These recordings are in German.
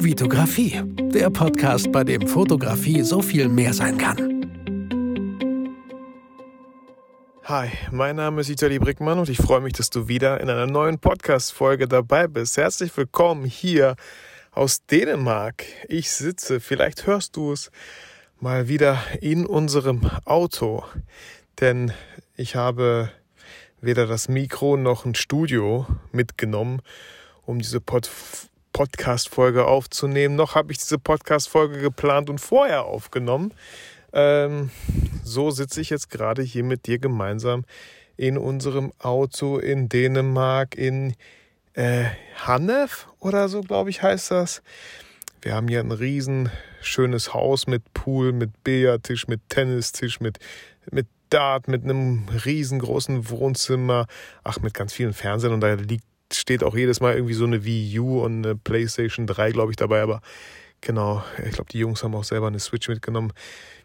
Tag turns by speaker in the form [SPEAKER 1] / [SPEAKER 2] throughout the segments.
[SPEAKER 1] Vitografie, der Podcast, bei dem Fotografie so viel mehr sein kann.
[SPEAKER 2] Hi, mein Name ist Vitali Brickmann und ich freue mich, dass du wieder in einer neuen Podcast-Folge dabei bist. Herzlich willkommen hier aus Dänemark. Ich sitze, vielleicht hörst du es, mal wieder in unserem Auto, denn ich habe weder das Mikro noch ein Studio mitgenommen, um diese Pod Podcast-Folge aufzunehmen, noch habe ich diese Podcast-Folge geplant und vorher aufgenommen. Ähm, so sitze ich jetzt gerade hier mit dir gemeinsam in unserem Auto in Dänemark, in äh, Hannef oder so, glaube ich, heißt das. Wir haben hier ein riesen schönes Haus mit Pool, mit Billardtisch, mit Tennistisch, mit, mit Dart, mit einem riesengroßen Wohnzimmer, ach, mit ganz vielen Fernsehern und da liegt steht auch jedes Mal irgendwie so eine Wii U und eine PlayStation 3, glaube ich, dabei. Aber genau, ich glaube, die Jungs haben auch selber eine Switch mitgenommen.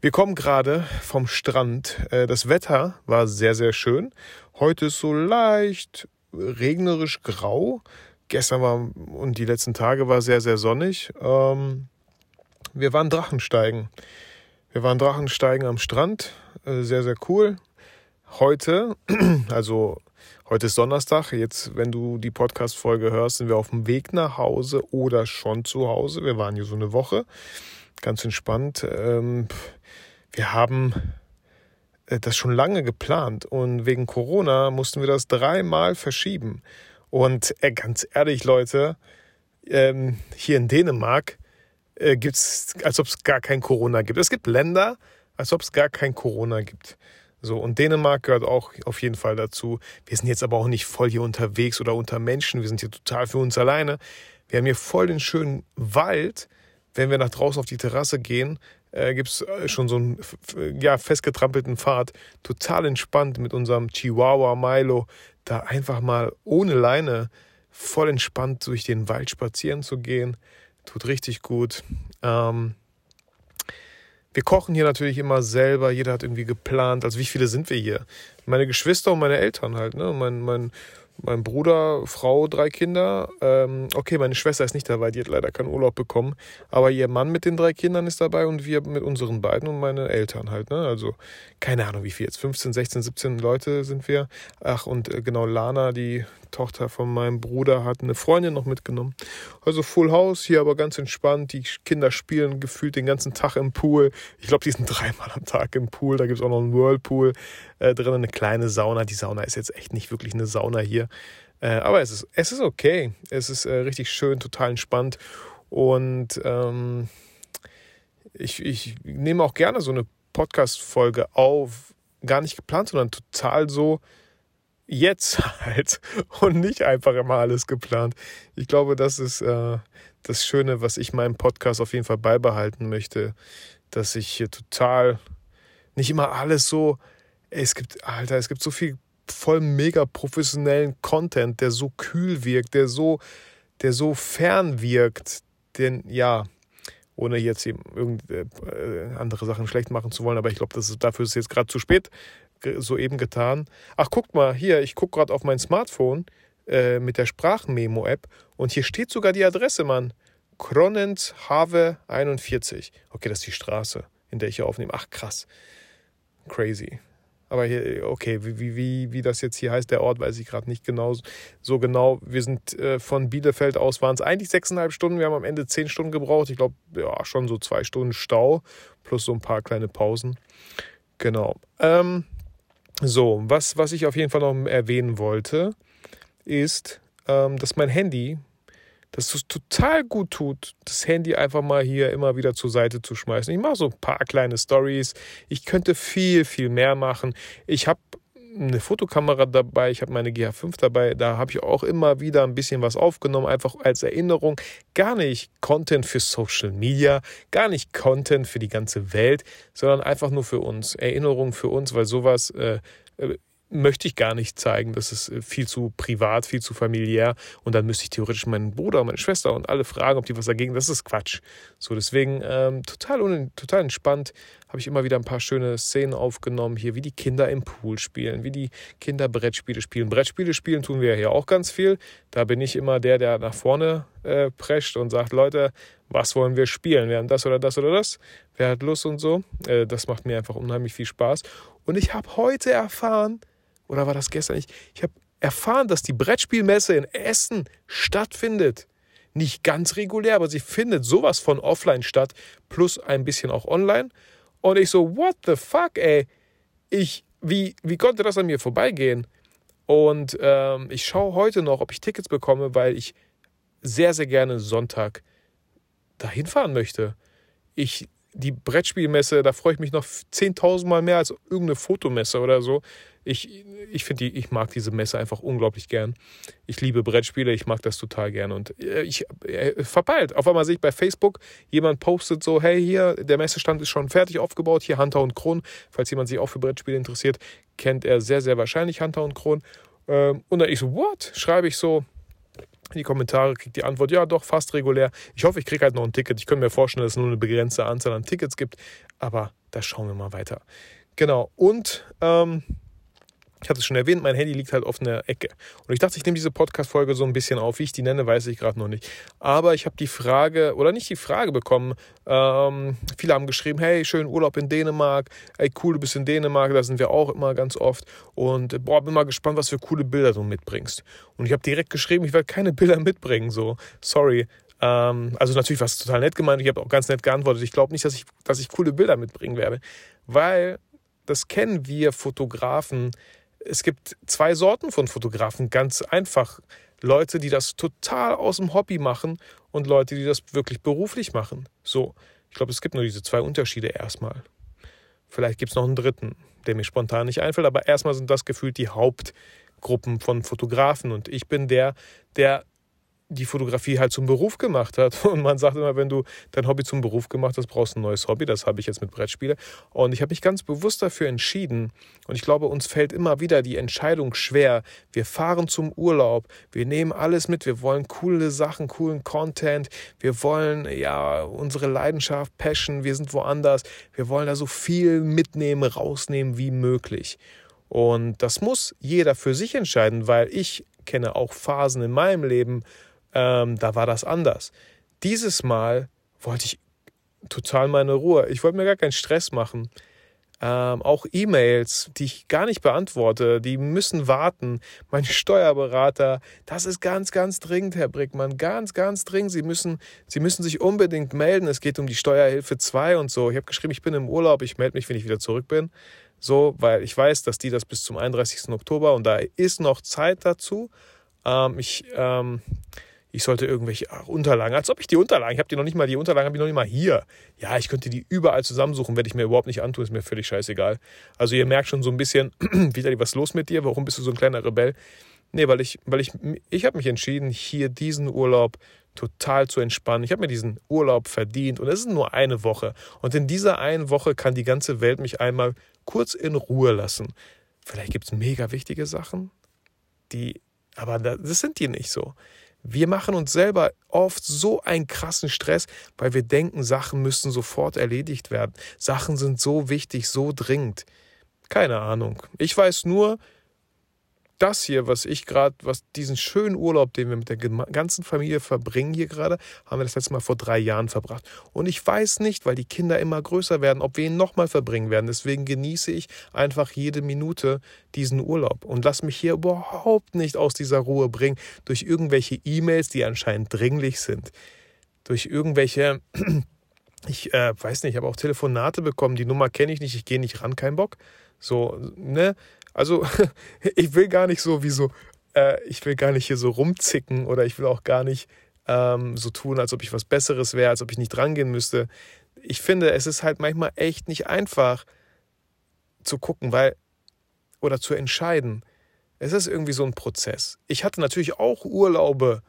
[SPEAKER 2] Wir kommen gerade vom Strand. Äh, das Wetter war sehr, sehr schön. Heute ist so leicht regnerisch grau. Gestern war und die letzten Tage war sehr, sehr sonnig. Ähm, wir waren Drachensteigen. Wir waren Drachensteigen am Strand. Äh, sehr, sehr cool. Heute, also Heute ist Donnerstag. Jetzt, wenn du die Podcast-Folge hörst, sind wir auf dem Weg nach Hause oder schon zu Hause. Wir waren hier so eine Woche. Ganz entspannt. Ähm, wir haben äh, das schon lange geplant und wegen Corona mussten wir das dreimal verschieben. Und äh, ganz ehrlich, Leute, ähm, hier in Dänemark äh, gibt es, als ob es gar kein Corona gibt. Es gibt Länder, als ob es gar kein Corona gibt. So, und Dänemark gehört auch auf jeden Fall dazu. Wir sind jetzt aber auch nicht voll hier unterwegs oder unter Menschen. Wir sind hier total für uns alleine. Wir haben hier voll den schönen Wald. Wenn wir nach draußen auf die Terrasse gehen, äh, gibt es äh, schon so einen ja, festgetrampelten Pfad. Total entspannt mit unserem Chihuahua Milo, da einfach mal ohne Leine voll entspannt durch den Wald spazieren zu gehen. Tut richtig gut. Ähm, wir kochen hier natürlich immer selber, jeder hat irgendwie geplant. Also wie viele sind wir hier? Meine Geschwister und meine Eltern halt, ne? Mein, mein, mein Bruder, Frau, drei Kinder. Ähm, okay, meine Schwester ist nicht dabei, die hat leider keinen Urlaub bekommen. Aber ihr Mann mit den drei Kindern ist dabei und wir mit unseren beiden und meine Eltern halt. Ne? Also keine Ahnung, wie viel jetzt. 15, 16, 17 Leute sind wir. Ach, und äh, genau, Lana, die Tochter von meinem Bruder hat eine Freundin noch mitgenommen. Also Full House, hier aber ganz entspannt. Die Kinder spielen gefühlt den ganzen Tag im Pool. Ich glaube, die sind dreimal am Tag im Pool. Da gibt es auch noch einen Whirlpool äh, drin, eine kleine Sauna. Die Sauna ist jetzt echt nicht wirklich eine Sauna hier. Äh, aber es ist, es ist okay. Es ist äh, richtig schön, total entspannt. Und ähm, ich, ich nehme auch gerne so eine Podcast-Folge auf. Gar nicht geplant, sondern total so, jetzt halt und nicht einfach immer alles geplant. Ich glaube, das ist äh, das Schöne, was ich meinem Podcast auf jeden Fall beibehalten möchte, dass ich hier total nicht immer alles so, es gibt, Alter, es gibt so viel voll mega professionellen Content, der so kühl wirkt, der so, der so fern wirkt, denn ja, ohne jetzt eben irgend, äh, andere Sachen schlecht machen zu wollen, aber ich glaube, dafür ist jetzt gerade zu spät soeben getan. Ach, guck mal, hier, ich gucke gerade auf mein Smartphone äh, mit der Sprachmemo-App und hier steht sogar die Adresse, Mann. Kronens Have 41. Okay, das ist die Straße, in der ich hier aufnehme. Ach, krass. Crazy. Aber hier, okay, wie, wie, wie das jetzt hier heißt, der Ort, weiß ich gerade nicht genau so genau. Wir sind äh, von Bielefeld aus, waren es eigentlich sechseinhalb Stunden. Wir haben am Ende zehn Stunden gebraucht. Ich glaube, ja, schon so zwei Stunden Stau plus so ein paar kleine Pausen. Genau. Ähm, so, was, was ich auf jeden Fall noch erwähnen wollte, ist, ähm, dass mein Handy, dass es total gut tut, das Handy einfach mal hier immer wieder zur Seite zu schmeißen. Ich mache so ein paar kleine Stories. Ich könnte viel, viel mehr machen. Ich habe eine Fotokamera dabei, ich habe meine GH5 dabei, da habe ich auch immer wieder ein bisschen was aufgenommen, einfach als Erinnerung. Gar nicht Content für Social Media, gar nicht Content für die ganze Welt, sondern einfach nur für uns, Erinnerung für uns, weil sowas, äh, äh möchte ich gar nicht zeigen. Das ist äh, viel zu privat, viel zu familiär. Und dann müsste ich theoretisch meinen Bruder, meine Schwester und alle fragen, ob die was dagegen. Das ist Quatsch. So, deswegen ähm, total, total entspannt habe ich immer wieder ein paar schöne Szenen aufgenommen, hier wie die Kinder im Pool spielen, wie die Kinder Brettspiele spielen. Brettspiele spielen tun wir hier auch ganz viel. Da bin ich immer der, der nach vorne äh, prescht und sagt, Leute, was wollen wir spielen? Wir haben das oder das oder das. Wer hat Lust und so? Äh, das macht mir einfach unheimlich viel Spaß. Und ich habe heute erfahren, oder war das gestern nicht? Ich habe erfahren, dass die Brettspielmesse in Essen stattfindet. Nicht ganz regulär, aber sie findet sowas von offline statt, plus ein bisschen auch online. Und ich so, what the fuck, ey? Ich, wie, wie konnte das an mir vorbeigehen? Und ähm, ich schaue heute noch, ob ich Tickets bekomme, weil ich sehr, sehr gerne Sonntag dahin fahren möchte. Ich die Brettspielmesse, da freue ich mich noch 10.000 Mal mehr als irgendeine Fotomesse oder so. Ich, ich finde, ich mag diese Messe einfach unglaublich gern. Ich liebe Brettspiele, ich mag das total gern. Und äh, ich äh, verpeilt. Auf einmal sehe ich bei Facebook, jemand postet so, hey, hier, der Messestand ist schon fertig aufgebaut, hier Hunter und Kron. Falls jemand sich auch für Brettspiele interessiert, kennt er sehr, sehr wahrscheinlich Hunter und Kron. Ähm, und dann ich so, what? Schreibe ich so, in die Kommentare, kriegt die Antwort, ja doch, fast regulär. Ich hoffe, ich kriege halt noch ein Ticket. Ich könnte mir vorstellen, dass es nur eine begrenzte Anzahl an Tickets gibt, aber da schauen wir mal weiter. Genau, und ähm, ich hatte es schon erwähnt, mein Handy liegt halt auf einer Ecke. Und ich dachte, ich nehme diese Podcast-Folge so ein bisschen auf. Wie ich die nenne, weiß ich gerade noch nicht. Aber ich habe die Frage, oder nicht die Frage bekommen, ähm, viele haben geschrieben, hey, schönen Urlaub in Dänemark, ey, cool, du bist in Dänemark, da sind wir auch immer ganz oft. Und boah, bin mal gespannt, was für coole Bilder du mitbringst. Und ich habe direkt geschrieben, ich werde keine Bilder mitbringen, so, sorry. Ähm, also natürlich war es total nett gemeint, ich habe auch ganz nett geantwortet. Ich glaube nicht, dass ich, dass ich coole Bilder mitbringen werde, weil das kennen wir Fotografen, es gibt zwei Sorten von Fotografen, ganz einfach. Leute, die das total aus dem Hobby machen und Leute, die das wirklich beruflich machen. So, ich glaube, es gibt nur diese zwei Unterschiede erstmal. Vielleicht gibt es noch einen dritten, der mir spontan nicht einfällt, aber erstmal sind das gefühlt die Hauptgruppen von Fotografen und ich bin der, der die Fotografie halt zum Beruf gemacht hat. Und man sagt immer, wenn du dein Hobby zum Beruf gemacht hast, brauchst du ein neues Hobby. Das habe ich jetzt mit Brettspiele. Und ich habe mich ganz bewusst dafür entschieden. Und ich glaube, uns fällt immer wieder die Entscheidung schwer. Wir fahren zum Urlaub. Wir nehmen alles mit. Wir wollen coole Sachen, coolen Content. Wir wollen ja unsere Leidenschaft, Passion. Wir sind woanders. Wir wollen da so viel mitnehmen, rausnehmen wie möglich. Und das muss jeder für sich entscheiden, weil ich kenne auch Phasen in meinem Leben, ähm, da war das anders. Dieses Mal wollte ich total meine Ruhe. Ich wollte mir gar keinen Stress machen. Ähm, auch E-Mails, die ich gar nicht beantworte, die müssen warten. Mein Steuerberater, das ist ganz, ganz dringend, Herr Brickmann, ganz, ganz dringend. Sie müssen, Sie müssen sich unbedingt melden. Es geht um die Steuerhilfe 2 und so. Ich habe geschrieben, ich bin im Urlaub, ich melde mich, wenn ich wieder zurück bin. So, weil ich weiß, dass die das bis zum 31. Oktober und da ist noch Zeit dazu. Ähm, ich, ähm, ich sollte irgendwelche Unterlagen, als ob ich die Unterlagen, ich habe die noch nicht mal, die Unterlagen habe ich noch nicht mal hier. Ja, ich könnte die überall zusammensuchen, werde ich mir überhaupt nicht antun, ist mir völlig scheißegal. Also ihr merkt schon so ein bisschen, wieder was los mit dir, warum bist du so ein kleiner Rebell? Nee, weil ich, weil ich, ich habe mich entschieden, hier diesen Urlaub total zu entspannen. Ich habe mir diesen Urlaub verdient und es ist nur eine Woche. Und in dieser einen Woche kann die ganze Welt mich einmal kurz in Ruhe lassen. Vielleicht gibt es mega wichtige Sachen, die, aber das sind die nicht so. Wir machen uns selber oft so einen krassen Stress, weil wir denken, Sachen müssen sofort erledigt werden. Sachen sind so wichtig, so dringend. Keine Ahnung. Ich weiß nur, das hier, was ich gerade, was diesen schönen Urlaub, den wir mit der ganzen Familie verbringen hier gerade, haben wir das letzte Mal vor drei Jahren verbracht. Und ich weiß nicht, weil die Kinder immer größer werden, ob wir ihn nochmal verbringen werden. Deswegen genieße ich einfach jede Minute diesen Urlaub und lass mich hier überhaupt nicht aus dieser Ruhe bringen durch irgendwelche E-Mails, die anscheinend dringlich sind. Durch irgendwelche ich äh, weiß nicht, ich habe auch Telefonate bekommen, die Nummer kenne ich nicht, ich gehe nicht ran, kein Bock. So, ne? Also ich will gar nicht so wie so, äh, ich will gar nicht hier so rumzicken oder ich will auch gar nicht ähm, so tun, als ob ich was Besseres wäre, als ob ich nicht drangehen müsste. Ich finde, es ist halt manchmal echt nicht einfach zu gucken, weil oder zu entscheiden. Es ist irgendwie so ein Prozess. Ich hatte natürlich auch Urlaube,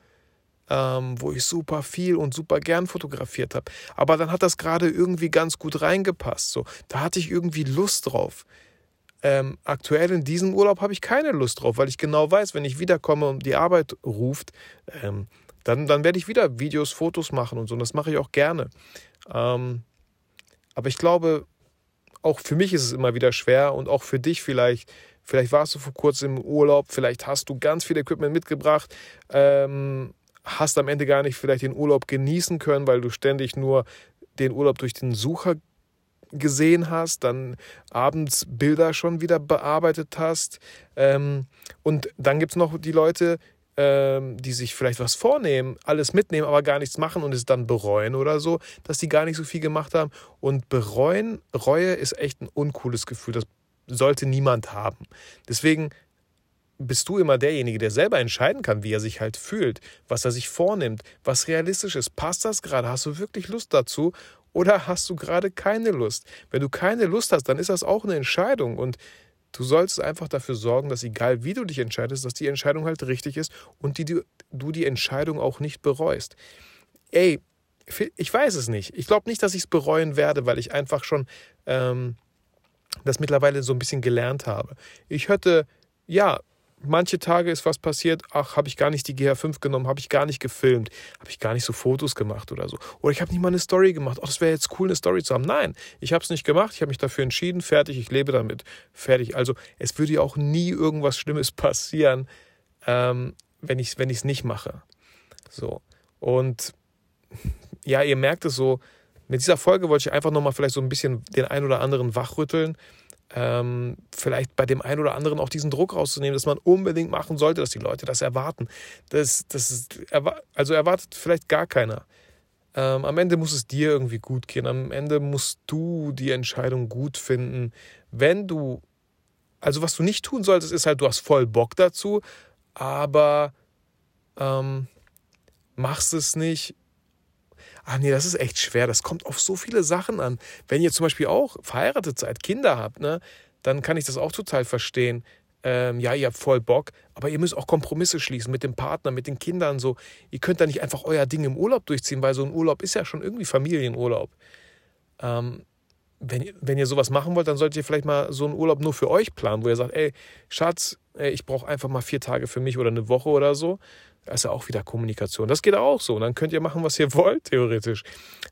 [SPEAKER 2] ähm, wo ich super viel und super gern fotografiert habe. Aber dann hat das gerade irgendwie ganz gut reingepasst. So, da hatte ich irgendwie Lust drauf. Ähm, aktuell in diesem Urlaub habe ich keine Lust drauf, weil ich genau weiß, wenn ich wiederkomme und die Arbeit ruft, ähm, dann, dann werde ich wieder Videos, Fotos machen und so. Und das mache ich auch gerne. Ähm, aber ich glaube, auch für mich ist es immer wieder schwer und auch für dich vielleicht. Vielleicht warst du vor kurzem im Urlaub, vielleicht hast du ganz viel Equipment mitgebracht, ähm, hast am Ende gar nicht vielleicht den Urlaub genießen können, weil du ständig nur den Urlaub durch den Sucher gesehen hast, dann abends Bilder schon wieder bearbeitet hast. Ähm, und dann gibt es noch die Leute, ähm, die sich vielleicht was vornehmen, alles mitnehmen, aber gar nichts machen und es dann bereuen oder so, dass die gar nicht so viel gemacht haben. Und bereuen, Reue ist echt ein uncooles Gefühl. Das sollte niemand haben. Deswegen bist du immer derjenige, der selber entscheiden kann, wie er sich halt fühlt, was er sich vornimmt, was realistisch ist. Passt das gerade? Hast du wirklich Lust dazu? Oder hast du gerade keine Lust? Wenn du keine Lust hast, dann ist das auch eine Entscheidung und du solltest einfach dafür sorgen, dass egal wie du dich entscheidest, dass die Entscheidung halt richtig ist und die, du, du die Entscheidung auch nicht bereust. Ey, ich weiß es nicht. Ich glaube nicht, dass ich es bereuen werde, weil ich einfach schon ähm, das mittlerweile so ein bisschen gelernt habe. Ich hätte, ja, manche Tage ist was passiert, ach, habe ich gar nicht die GH5 genommen, habe ich gar nicht gefilmt, habe ich gar nicht so Fotos gemacht oder so. Oder ich habe nicht mal eine Story gemacht. Oh, das wäre jetzt cool, eine Story zu haben. Nein, ich habe es nicht gemacht, ich habe mich dafür entschieden, fertig, ich lebe damit, fertig. Also es würde ja auch nie irgendwas Schlimmes passieren, ähm, wenn ich es wenn nicht mache. So. Und ja, ihr merkt es so, mit dieser Folge wollte ich einfach nochmal vielleicht so ein bisschen den ein oder anderen wachrütteln ähm, vielleicht bei dem einen oder anderen auch diesen Druck rauszunehmen, dass man unbedingt machen sollte, dass die Leute das erwarten. Das, das ist, also erwartet vielleicht gar keiner. Ähm, am Ende muss es dir irgendwie gut gehen. Am Ende musst du die Entscheidung gut finden. Wenn du, also was du nicht tun solltest, ist halt, du hast voll Bock dazu, aber ähm, machst es nicht Ah nee, das ist echt schwer. Das kommt auf so viele Sachen an. Wenn ihr zum Beispiel auch verheiratet seid, Kinder habt, ne, dann kann ich das auch total verstehen. Ähm, ja, ihr habt voll Bock, aber ihr müsst auch Kompromisse schließen mit dem Partner, mit den Kindern. So, ihr könnt da nicht einfach euer Ding im Urlaub durchziehen, weil so ein Urlaub ist ja schon irgendwie Familienurlaub. Ähm, wenn, wenn ihr sowas machen wollt, dann solltet ihr vielleicht mal so einen Urlaub nur für euch planen, wo ihr sagt, ey, Schatz, ey, ich brauche einfach mal vier Tage für mich oder eine Woche oder so. Da ist ja auch wieder Kommunikation. Das geht auch so. Und dann könnt ihr machen, was ihr wollt, theoretisch.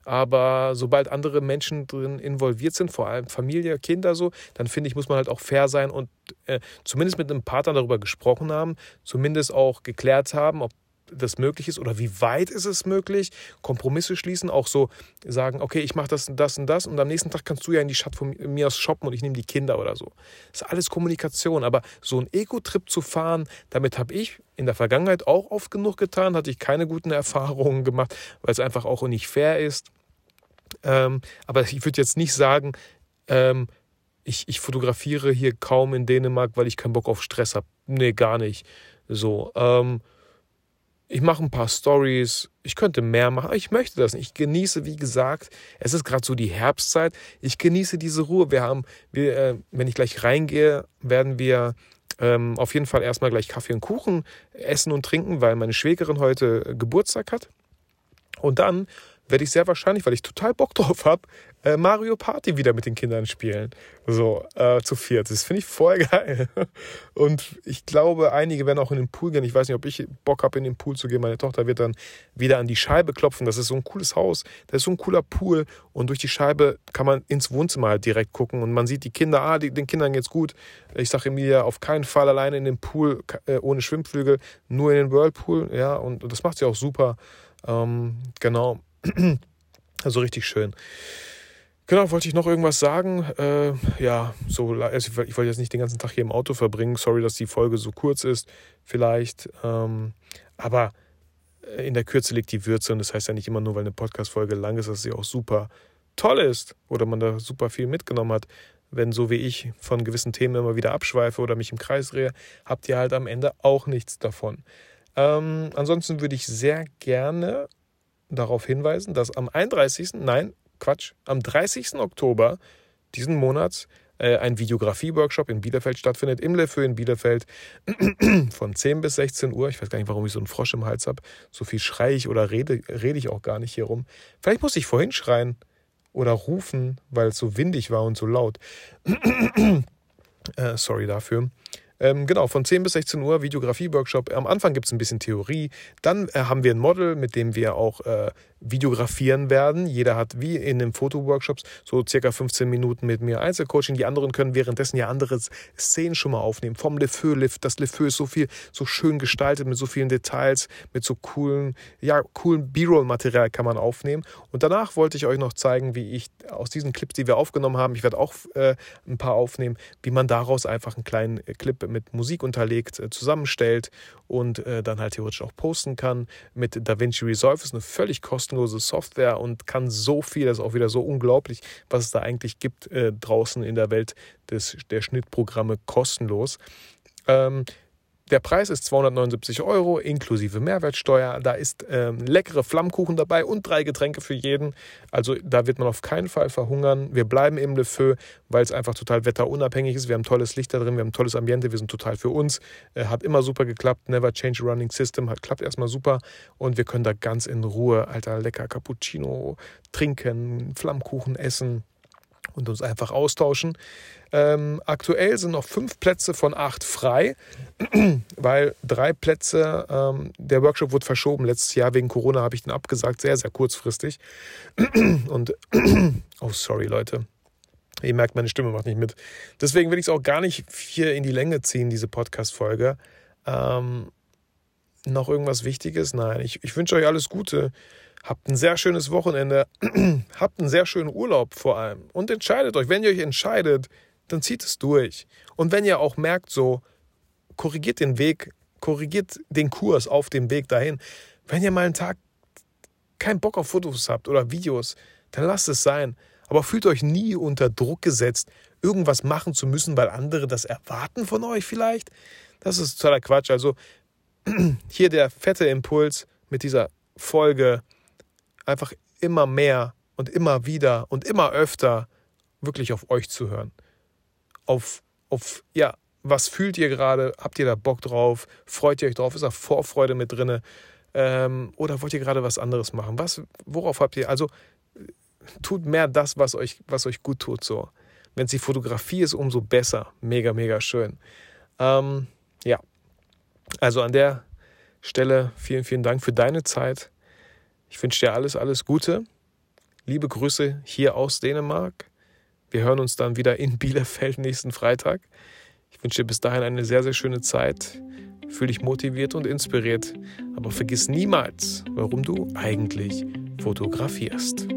[SPEAKER 2] Aber sobald andere Menschen drin involviert sind, vor allem Familie, Kinder so, dann finde ich, muss man halt auch fair sein und äh, zumindest mit einem Partner darüber gesprochen haben, zumindest auch geklärt haben, ob das möglich ist oder wie weit ist es möglich, Kompromisse schließen, auch so sagen, okay, ich mache das und das und das und am nächsten Tag kannst du ja in die Stadt von mir aus shoppen und ich nehme die Kinder oder so. Das ist alles Kommunikation, aber so einen Ego-Trip zu fahren, damit habe ich in der Vergangenheit auch oft genug getan, hatte ich keine guten Erfahrungen gemacht, weil es einfach auch nicht fair ist. Ähm, aber ich würde jetzt nicht sagen, ähm, ich, ich fotografiere hier kaum in Dänemark, weil ich keinen Bock auf Stress habe. Nee, gar nicht. So, ähm, ich mache ein paar Stories, ich könnte mehr machen, aber ich möchte das nicht. Ich genieße, wie gesagt, es ist gerade so die Herbstzeit. Ich genieße diese Ruhe. Wir haben, wir, äh, wenn ich gleich reingehe, werden wir ähm, auf jeden Fall erstmal gleich Kaffee und Kuchen essen und trinken, weil meine Schwägerin heute Geburtstag hat. Und dann werde ich sehr wahrscheinlich, weil ich total Bock drauf habe, äh, Mario Party wieder mit den Kindern spielen. So, äh, zu viert. Das finde ich voll geil. Und ich glaube, einige werden auch in den Pool gehen. Ich weiß nicht, ob ich Bock habe, in den Pool zu gehen. Meine Tochter wird dann wieder an die Scheibe klopfen. Das ist so ein cooles Haus. Das ist so ein cooler Pool. Und durch die Scheibe kann man ins Wohnzimmer halt direkt gucken. Und man sieht die Kinder, ah, die, den Kindern geht's gut. Ich sage Emilia, auf keinen Fall alleine in den Pool, äh, ohne Schwimmflügel, nur in den Whirlpool. Ja, und das macht sie auch super. Ähm, genau. Also richtig schön. Genau, wollte ich noch irgendwas sagen? Äh, ja, so, also ich wollte jetzt nicht den ganzen Tag hier im Auto verbringen. Sorry, dass die Folge so kurz ist, vielleicht. Ähm, aber in der Kürze liegt die Würze und das heißt ja nicht immer nur, weil eine Podcast-Folge lang ist, dass sie auch super toll ist oder man da super viel mitgenommen hat. Wenn so wie ich von gewissen Themen immer wieder abschweife oder mich im Kreis drehe, habt ihr halt am Ende auch nichts davon. Ähm, ansonsten würde ich sehr gerne darauf hinweisen, dass am 31. Nein, Quatsch, am 30. Oktober diesen Monats äh, ein Videografie-Workshop in Bielefeld stattfindet, im Lefeu in Bielefeld von 10 bis 16 Uhr. Ich weiß gar nicht, warum ich so einen Frosch im Hals habe. So viel schreie ich oder rede, rede ich auch gar nicht hier rum. Vielleicht muss ich vorhin schreien oder rufen, weil es so windig war und so laut. Äh, sorry dafür. Ähm, genau, von 10 bis 16 Uhr Videografie-Workshop. Am Anfang gibt es ein bisschen Theorie. Dann äh, haben wir ein Model, mit dem wir auch äh, videografieren werden. Jeder hat wie in den Fotoworkshops so circa 15 Minuten mit mir Einzelcoaching. Die anderen können währenddessen ja andere Szenen schon mal aufnehmen. Vom Le Feu. Das Le Feu ist so viel, so schön gestaltet mit so vielen Details, mit so coolen, ja, coolen B-Roll-Material kann man aufnehmen. Und danach wollte ich euch noch zeigen, wie ich aus diesen Clips, die wir aufgenommen haben, ich werde auch äh, ein paar aufnehmen, wie man daraus einfach einen kleinen Clip mit Musik unterlegt äh, zusammenstellt und äh, dann halt theoretisch auch posten kann. Mit DaVinci Resolve ist eine völlig kostenlose Software und kann so viel, das ist auch wieder so unglaublich, was es da eigentlich gibt äh, draußen in der Welt des, der Schnittprogramme kostenlos. Ähm, der Preis ist 279 Euro inklusive Mehrwertsteuer. Da ist ähm, leckere Flammkuchen dabei und drei Getränke für jeden. Also da wird man auf keinen Fall verhungern. Wir bleiben im Le Feu, weil es einfach total wetterunabhängig ist. Wir haben tolles Licht da drin, wir haben tolles Ambiente, wir sind total für uns. Äh, hat immer super geklappt. Never change running system. Hat klappt erstmal super. Und wir können da ganz in Ruhe, alter, lecker Cappuccino trinken, Flammkuchen essen und uns einfach austauschen. Ähm, aktuell sind noch fünf Plätze von acht frei, weil drei Plätze, ähm, der Workshop wurde verschoben. Letztes Jahr wegen Corona habe ich den abgesagt, sehr, sehr kurzfristig. Und, oh, sorry, Leute. Ihr merkt, meine Stimme macht nicht mit. Deswegen will ich es auch gar nicht hier in die Länge ziehen, diese Podcast-Folge. Ähm, noch irgendwas Wichtiges? Nein, ich, ich wünsche euch alles Gute. Habt ein sehr schönes Wochenende. Habt einen sehr schönen Urlaub vor allem. Und entscheidet euch. Wenn ihr euch entscheidet, dann zieht es durch. Und wenn ihr auch merkt, so, korrigiert den Weg, korrigiert den Kurs auf dem Weg dahin. Wenn ihr mal einen Tag keinen Bock auf Fotos habt oder Videos, dann lasst es sein. Aber fühlt euch nie unter Druck gesetzt, irgendwas machen zu müssen, weil andere das erwarten von euch vielleicht. Das ist totaler Quatsch. Also hier der fette Impuls mit dieser Folge einfach immer mehr und immer wieder und immer öfter wirklich auf euch zu hören. Auf, auf, ja, was fühlt ihr gerade? Habt ihr da Bock drauf? Freut ihr euch drauf? Ist da Vorfreude mit drin? Ähm, oder wollt ihr gerade was anderes machen? Was, worauf habt ihr? Also tut mehr das, was euch, was euch gut tut. So. Wenn es die Fotografie ist, umso besser. Mega, mega schön. Ähm, ja. Also an der Stelle vielen, vielen Dank für deine Zeit. Ich wünsche dir alles, alles Gute. Liebe Grüße hier aus Dänemark. Wir hören uns dann wieder in Bielefeld nächsten Freitag. Ich wünsche dir bis dahin eine sehr, sehr schöne Zeit. Fühl dich motiviert und inspiriert. Aber vergiss niemals, warum du eigentlich fotografierst.